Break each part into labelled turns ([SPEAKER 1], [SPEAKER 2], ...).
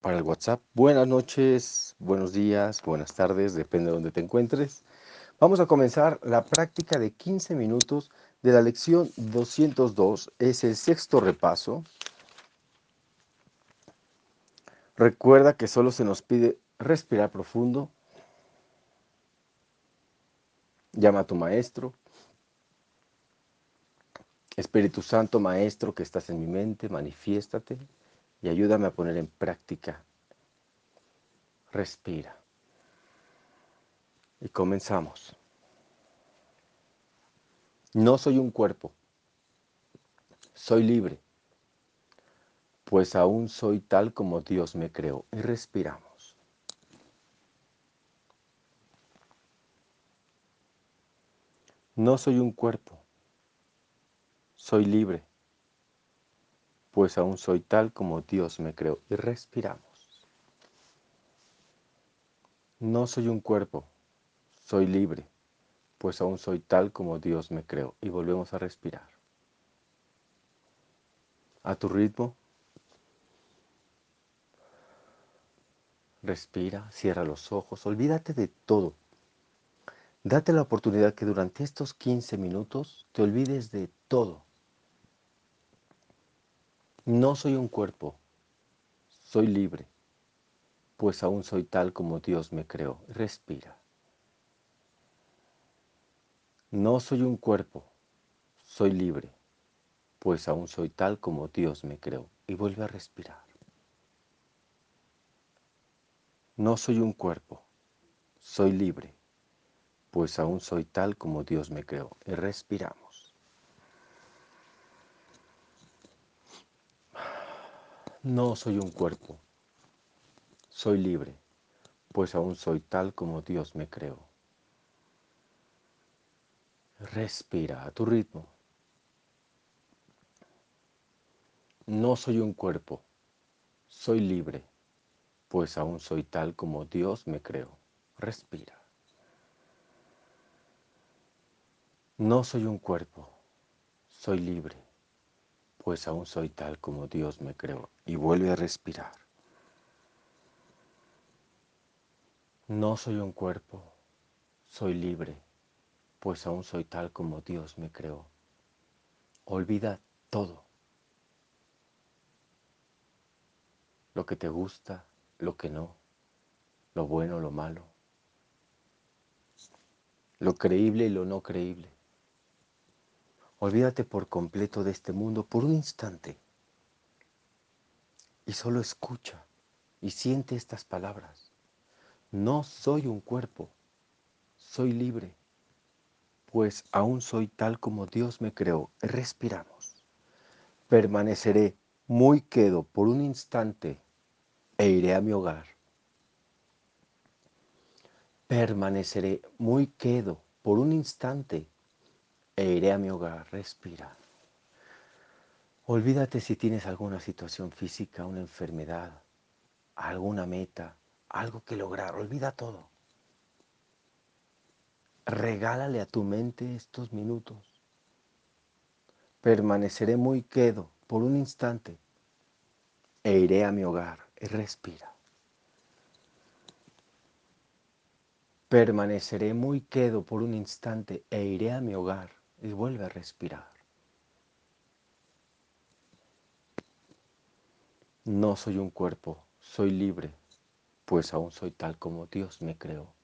[SPEAKER 1] para el WhatsApp. Buenas noches, buenos días, buenas tardes, depende de donde te encuentres. Vamos a comenzar la práctica de 15 minutos de la lección 202. Es el sexto repaso. Recuerda que solo se nos pide respirar profundo. Llama a tu maestro. Espíritu Santo, Maestro que estás en mi mente, manifiéstate y ayúdame a poner en práctica. Respira. Y comenzamos. No soy un cuerpo, soy libre, pues aún soy tal como Dios me creó. Y respiramos. No soy un cuerpo, soy libre, pues aún soy tal como Dios me creó. Y respiramos. No soy un cuerpo, soy libre, pues aún soy tal como Dios me creó. Y volvemos a respirar. A tu ritmo. Respira, cierra los ojos, olvídate de todo. Date la oportunidad que durante estos 15 minutos te olvides de todo no soy un cuerpo, soy libre, pues aún soy tal como Dios me creó. Respira. No soy un cuerpo, soy libre, pues aún soy tal como Dios me creó. Y vuelve a respirar. No soy un cuerpo, soy libre, pues aún soy tal como Dios me creó. Y respiramos. No soy un cuerpo, soy libre, pues aún soy tal como Dios me creó. Respira a tu ritmo. No soy un cuerpo, soy libre, pues aún soy tal como Dios me creó. Respira. No soy un cuerpo, soy libre, pues aún soy tal como Dios me creó y vuelve a respirar. No soy un cuerpo, soy libre, pues aún soy tal como Dios me creó. Olvida todo. Lo que te gusta, lo que no, lo bueno, lo malo, lo creíble y lo no creíble. Olvídate por completo de este mundo por un instante y solo escucha y siente estas palabras. No soy un cuerpo, soy libre, pues aún soy tal como Dios me creó. Respiramos. Permaneceré muy quedo por un instante e iré a mi hogar. Permaneceré muy quedo por un instante e iré a mi hogar. Respira. Olvídate si tienes alguna situación física, una enfermedad, alguna meta, algo que lograr. Olvida todo. Regálale a tu mente estos minutos. Permaneceré muy quedo por un instante e iré a mi hogar. Y respira. Permaneceré muy quedo por un instante e iré a mi hogar. Y vuelve a respirar. No soy un cuerpo, soy libre, pues aún soy tal como Dios me creó.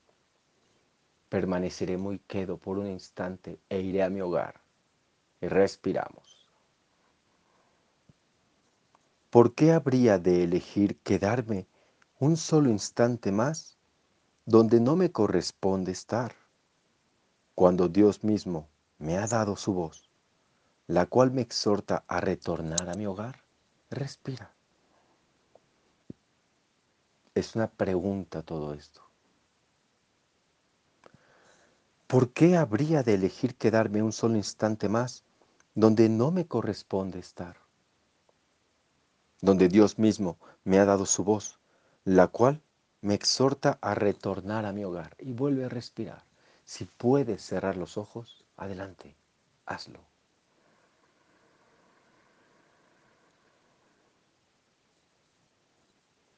[SPEAKER 1] Permaneceré muy quedo por un instante e iré a mi hogar. Y respiramos. ¿Por qué habría de elegir quedarme un solo instante más donde no me corresponde estar? Cuando Dios mismo me ha dado su voz, la cual me exhorta a retornar a mi hogar. Respira. Es una pregunta todo esto. ¿Por qué habría de elegir quedarme un solo instante más donde no me corresponde estar? Donde Dios mismo me ha dado su voz, la cual me exhorta a retornar a mi hogar y vuelve a respirar. Si puedes cerrar los ojos, adelante, hazlo.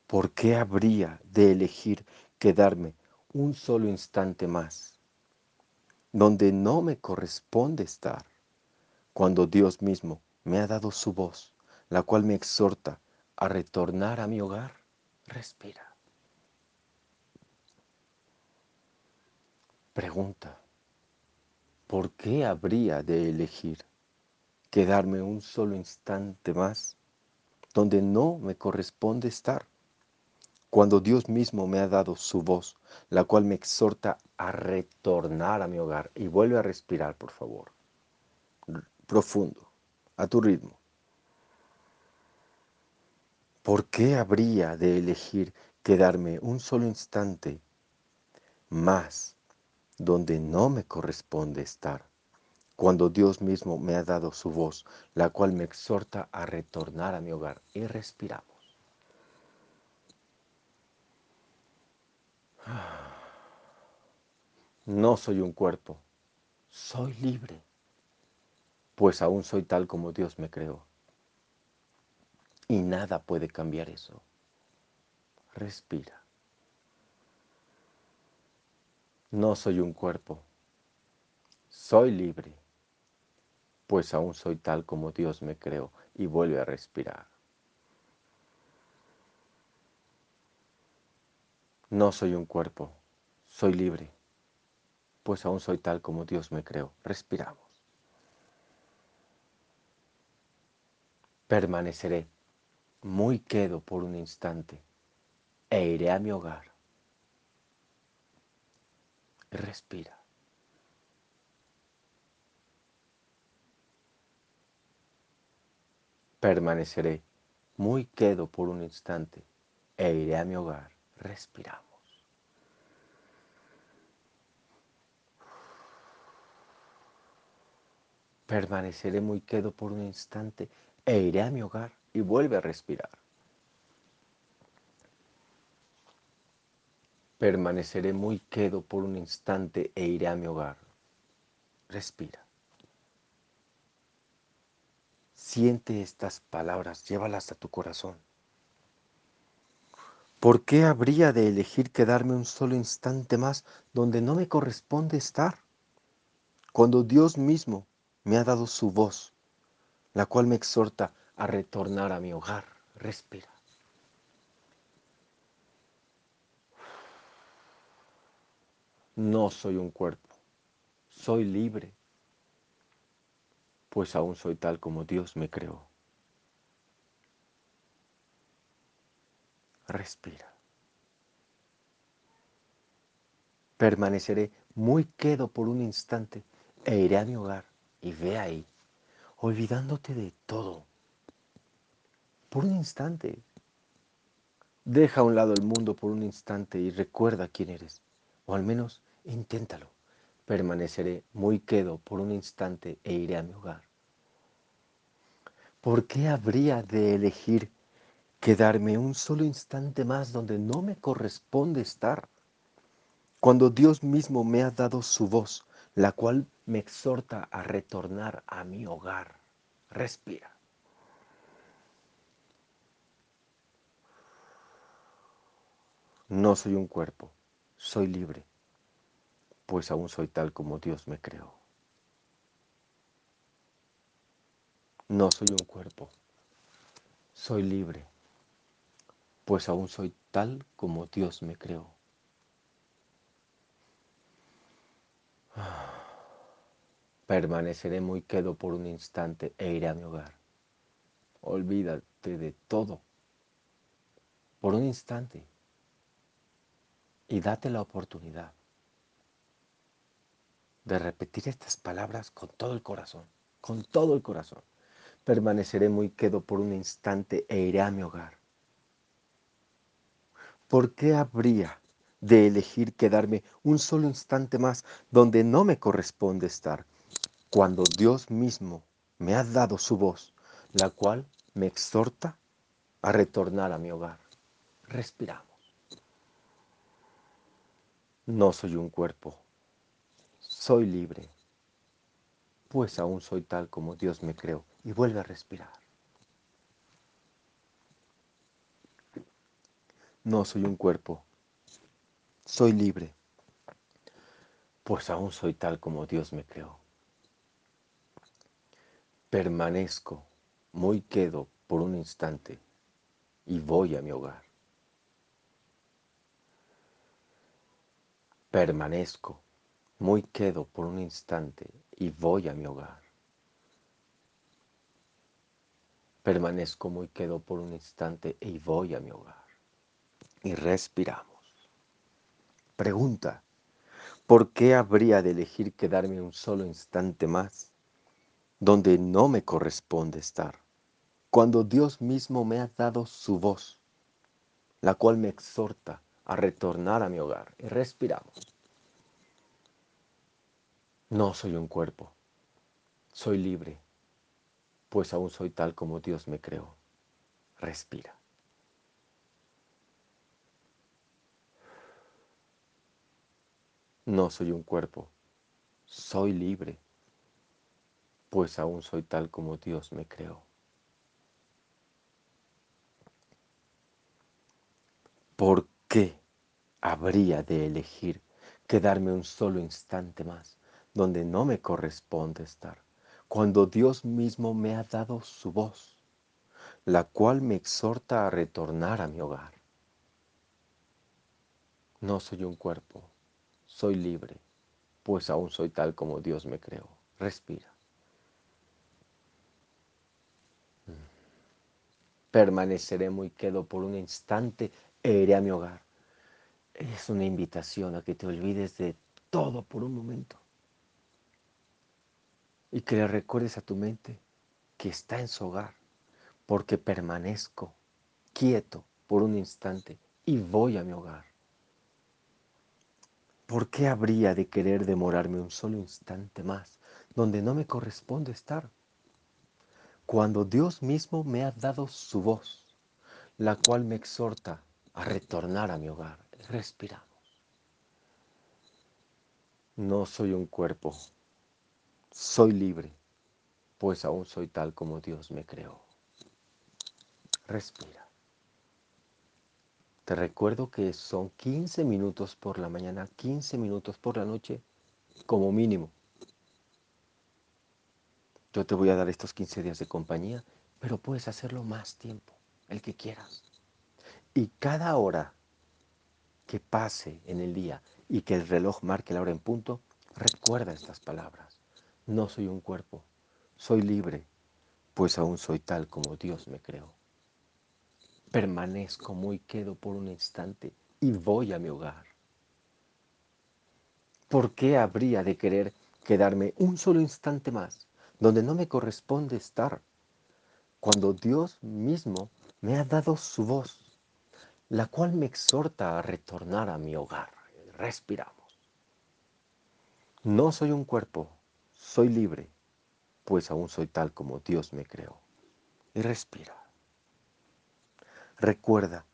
[SPEAKER 1] ¿Por qué habría de elegir quedarme un solo instante más donde no me corresponde estar cuando Dios mismo me ha dado su voz, la cual me exhorta a retornar a mi hogar? Respira. Pregunta, ¿por qué habría de elegir quedarme un solo instante más donde no me corresponde estar? Cuando Dios mismo me ha dado su voz, la cual me exhorta a retornar a mi hogar. Y vuelve a respirar, por favor. Profundo, a tu ritmo. ¿Por qué habría de elegir quedarme un solo instante más donde no me corresponde estar, cuando Dios mismo me ha dado su voz, la cual me exhorta a retornar a mi hogar. Y respiramos. No soy un cuerpo, soy libre, pues aún soy tal como Dios me creó. Y nada puede cambiar eso. Respira. No soy un cuerpo, soy libre, pues aún soy tal como Dios me creó y vuelve a respirar. No soy un cuerpo, soy libre, pues aún soy tal como Dios me creó. Respiramos. Permaneceré muy quedo por un instante e iré a mi hogar Respira. Permaneceré muy quedo por un instante e iré a mi hogar. Respiramos. Permaneceré muy quedo por un instante e iré a mi hogar y vuelve a respirar. Permaneceré muy quedo por un instante e iré a mi hogar. Respira. Siente estas palabras, llévalas a tu corazón. ¿Por qué habría de elegir quedarme un solo instante más donde no me corresponde estar? Cuando Dios mismo me ha dado su voz, la cual me exhorta a retornar a mi hogar. Respira. No soy un cuerpo, soy libre, pues aún soy tal como Dios me creó. Respira. Permaneceré muy quedo por un instante e iré a mi hogar y ve ahí, olvidándote de todo. Por un instante. Deja a un lado el mundo por un instante y recuerda quién eres, o al menos Inténtalo. Permaneceré muy quedo por un instante e iré a mi hogar. ¿Por qué habría de elegir quedarme un solo instante más donde no me corresponde estar? Cuando Dios mismo me ha dado su voz, la cual me exhorta a retornar a mi hogar. Respira. No soy un cuerpo, soy libre pues aún soy tal como Dios me creó. No soy un cuerpo, soy libre, pues aún soy tal como Dios me creó. Permaneceré muy quedo por un instante e iré a mi hogar. Olvídate de todo por un instante y date la oportunidad de repetir estas palabras con todo el corazón, con todo el corazón. Permaneceré muy quedo por un instante e iré a mi hogar. ¿Por qué habría de elegir quedarme un solo instante más donde no me corresponde estar, cuando Dios mismo me ha dado su voz, la cual me exhorta a retornar a mi hogar? Respiramos. No soy un cuerpo, soy libre, pues aún soy tal como Dios me creó. Y vuelve a respirar. No soy un cuerpo. Soy libre, pues aún soy tal como Dios me creó. Permanezco, muy quedo por un instante y voy a mi hogar. Permanezco, muy quedo por un instante y voy a mi hogar. Permanezco muy quedo por un instante y voy a mi hogar. Y respiramos. Pregunta, ¿por qué habría de elegir quedarme un solo instante más donde no me corresponde estar? Cuando Dios mismo me ha dado su voz, la cual me exhorta a retornar a mi hogar. Y respiramos. No soy un cuerpo, soy libre pues aún soy tal como Dios me creó. Respira. No soy un cuerpo, soy libre, pues aún soy tal como Dios me creó. ¿Por qué habría de elegir quedarme un solo instante más donde no me corresponde estar? cuando Dios mismo me ha dado su voz, la cual me exhorta a retornar a mi hogar. No soy un cuerpo, soy libre, pues aún soy tal como Dios me creó. Respira. Permaneceré muy quedo por un instante e iré a mi hogar. Es una invitación a que te olvides de todo por un momento y que le recuerdes a tu mente que está en su hogar, porque permanezco quieto por un instante y voy a mi hogar. ¿Por qué habría de querer demorarme un solo instante más donde no me corresponde estar? Cuando Dios mismo me ha dado su voz, la cual me exhorta a retornar a mi hogar. Respiramos. No soy un cuerpo, soy libre, pues aún soy tal como Dios me creó. Respira. Te recuerdo que son 15 minutos por la mañana, 15 minutos por la noche, como mínimo. Yo te voy a dar estos 15 días de compañía, pero puedes hacerlo más tiempo, el que quieras. Y cada hora que pase en el día y que el reloj marque la hora en punto, recuerda estas palabras. No soy un cuerpo, soy libre, pues aún soy tal como Dios me creó. Permanezco muy quedo por un instante y voy a mi hogar. ¿Por qué habría de querer quedarme un solo instante más donde no me corresponde estar cuando Dios mismo me ha dado su voz, la cual me exhorta a retornar a mi hogar? Respiramos. No soy un cuerpo, soy libre, pues aún soy tal como Dios me creó. Y respira. Recuerda,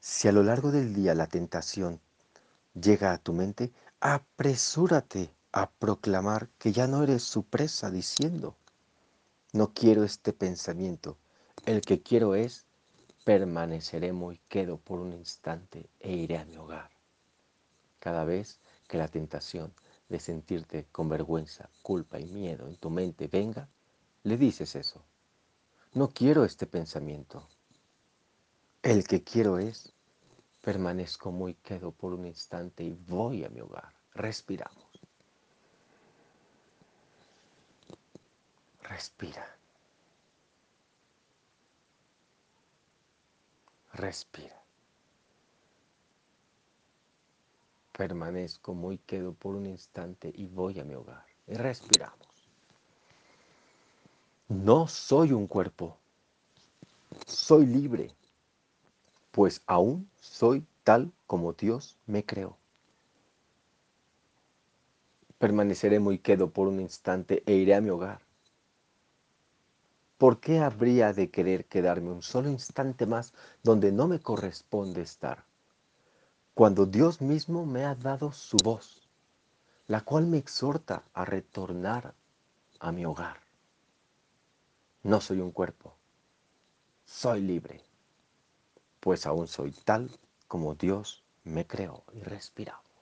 [SPEAKER 1] si a lo largo del día la tentación llega a tu mente, apresúrate a proclamar que ya no eres su presa diciendo, no quiero este pensamiento, el que quiero es, permaneceré muy quedo por un instante e iré a mi hogar. Cada vez que la tentación de sentirte con vergüenza, culpa y miedo en tu mente venga, le dices eso. No quiero este pensamiento. El que quiero es, permanezco muy quedo por un instante y voy a mi hogar. Respiramos. Respira. Respira. Permanezco muy quedo por un instante y voy a mi hogar. Y respiramos. No soy un cuerpo. Soy libre, pues aún soy tal como Dios me creó. Permaneceré muy quedo por un instante e iré a mi hogar. ¿Por qué habría de querer quedarme un solo instante más donde no me corresponde estar? Cuando Dios mismo me ha dado su voz, la cual me exhorta a retornar a mi hogar. No soy un cuerpo, soy libre, pues aún soy tal como Dios me creó y respirado.